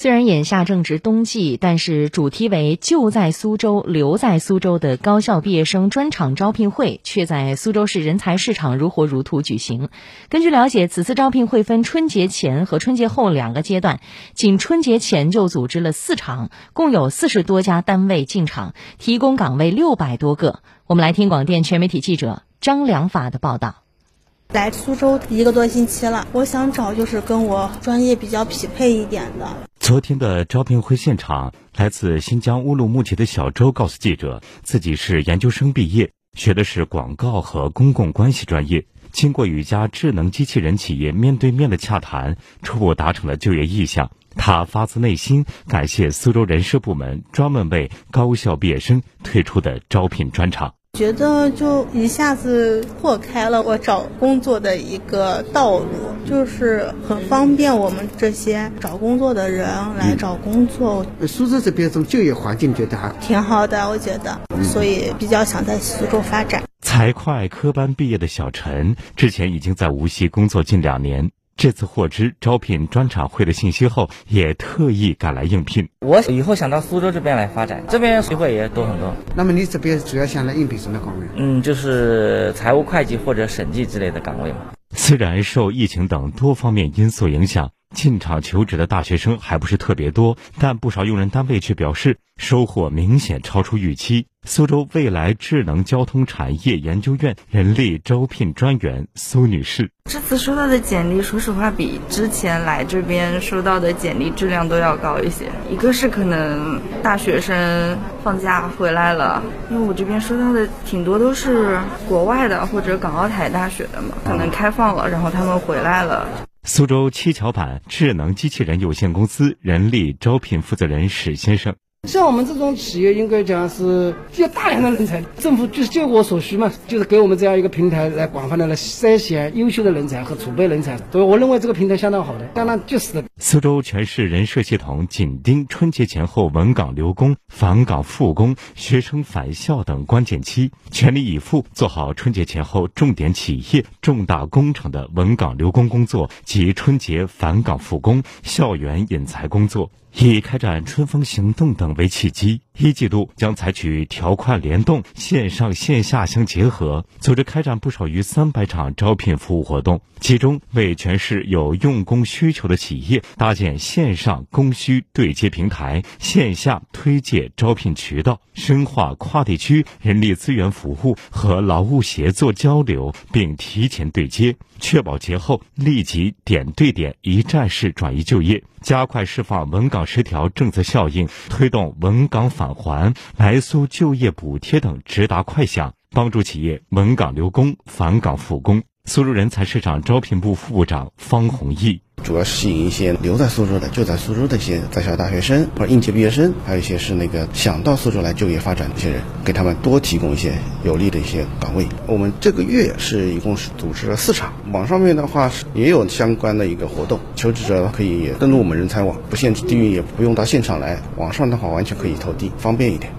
虽然眼下正值冬季，但是主题为“就在苏州，留在苏州”的高校毕业生专场招聘会却在苏州市人才市场如火如荼举行。根据了解，此次招聘会分春节前和春节后两个阶段，仅春节前就组织了四场，共有四十多家单位进场，提供岗位六百多个。我们来听广电全媒体记者张良法的报道。来苏州一个多星期了，我想找就是跟我专业比较匹配一点的。昨天的招聘会现场，来自新疆乌鲁木齐的小周告诉记者，自己是研究生毕业，学的是广告和公共关系专业。经过与一家智能机器人企业面对面的洽谈，初步达成了就业意向。他发自内心感谢苏州人社部门专门为高校毕业生推出的招聘专场。觉得就一下子破开了我找工作的一个道路，就是很方便我们这些找工作的人来找工作。苏州这边这种就业环境觉得还挺好的，我觉得，所以比较想在苏州发展。财会科班毕业的小陈，之前已经在无锡工作近两年。这次获知招聘专场会的信息后，也特意赶来应聘。我以后想到苏州这边来发展，这边机会也多很多。那么你这边主要想来应聘什么岗位？嗯，就是财务会计或者审计之类的岗位嘛。虽然受疫情等多方面因素影响。进场求职的大学生还不是特别多，但不少用人单位却表示收获明显超出预期。苏州未来智能交通产业研究院人力招聘专员苏女士：这次收到的简历，说实话比之前来这边收到的简历质量都要高一些。一个是可能大学生放假回来了，因为我这边收到的挺多都是国外的或者港澳台大学的嘛，可能开放了，然后他们回来了。苏州七巧板智能机器人有限公司人力招聘负责人史先生。像我们这种企业，应该讲是需要大量的人才，政府就是就我所需嘛，就是给我们这样一个平台，来广泛的来筛选优秀的人才和储备人才。所以我认为这个平台相当好的，当然就是的。苏州全市人社系统紧盯春节前后稳岗留工、返岗复工、学生返校等关键期，全力以赴做好春节前后重点企业、重大工程的稳岗留工工作及春节返岗复工、校园引才工作。以开展春风行动等为契机，一季度将采取条块联动、线上线下相结合，组织开展不少于三百场招聘服务活动。其中，为全市有用工需求的企业搭建线上供需对接平台、线下推介招聘渠道，深化跨地区人力资源服务和劳务协作交流，并提前对接，确保节后立即点对点、一站式转移就业。加快释放稳岗十条政策效应，推动稳岗返返还、来苏就业补贴等直达快享，帮助企业稳岗留工、返岗复工。苏州人才市场招聘部副部长方宏毅。主要吸引一些留在苏州的、就在苏州的一些在校大学生或者应届毕业生，还有一些是那个想到苏州来就业发展的一些人，给他们多提供一些有利的一些岗位。我们这个月是一共是组织了四场，网上面的话是也有相关的一个活动，求职者可以登录我们人才网，不限制地域，也不用到现场来，网上的话完全可以投递，方便一点。